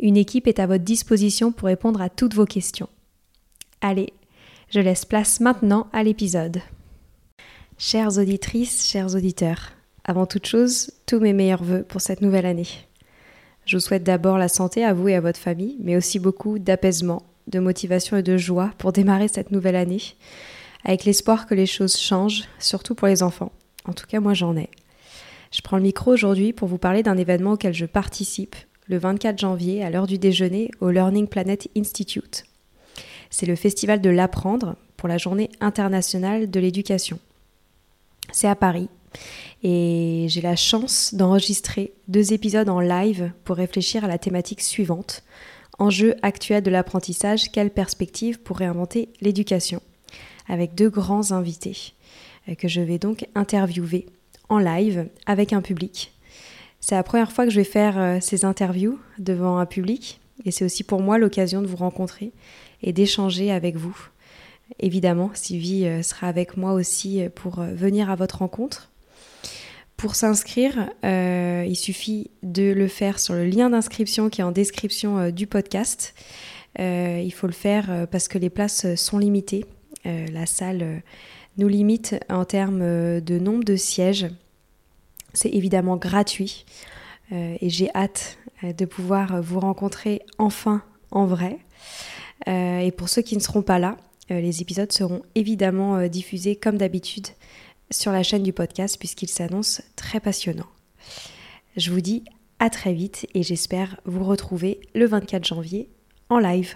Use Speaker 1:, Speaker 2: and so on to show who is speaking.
Speaker 1: Une équipe est à votre disposition pour répondre à toutes vos questions. Allez, je laisse place maintenant à l'épisode. Chères auditrices, chers auditeurs, avant toute chose, tous mes meilleurs voeux pour cette nouvelle année. Je vous souhaite d'abord la santé à vous et à votre famille, mais aussi beaucoup d'apaisement, de motivation et de joie pour démarrer cette nouvelle année, avec l'espoir que les choses changent, surtout pour les enfants. En tout cas, moi j'en ai. Je prends le micro aujourd'hui pour vous parler d'un événement auquel je participe, le 24 janvier à l'heure du déjeuner au Learning Planet Institute. C'est le festival de l'apprendre pour la journée internationale de l'éducation. C'est à Paris et j'ai la chance d'enregistrer deux épisodes en live pour réfléchir à la thématique suivante. Enjeu actuel de l'apprentissage, quelle perspective pour réinventer l'éducation? Avec deux grands invités euh, que je vais donc interviewer en live avec un public c'est la première fois que je vais faire euh, ces interviews devant un public et c'est aussi pour moi l'occasion de vous rencontrer et d'échanger avec vous. Évidemment, Sylvie euh, sera avec moi aussi euh, pour venir à votre rencontre. Pour s'inscrire, il suffit de le faire sur le lien d'inscription qui est en description du podcast. il faut le faire parce que les places sont limitées. la salle nous limite en termes de nombre de sièges. C'est évidemment gratuit euh, et j'ai hâte euh, de pouvoir vous rencontrer enfin en vrai. Euh, et pour ceux qui ne seront pas là, les épisodes seront évidemment diffusés comme d'habitude sur la chaîne du podcast puisqu'ils s'annoncent très passionnants. Je vous dis à très vite et j'espère vous retrouver le 24 janvier en live.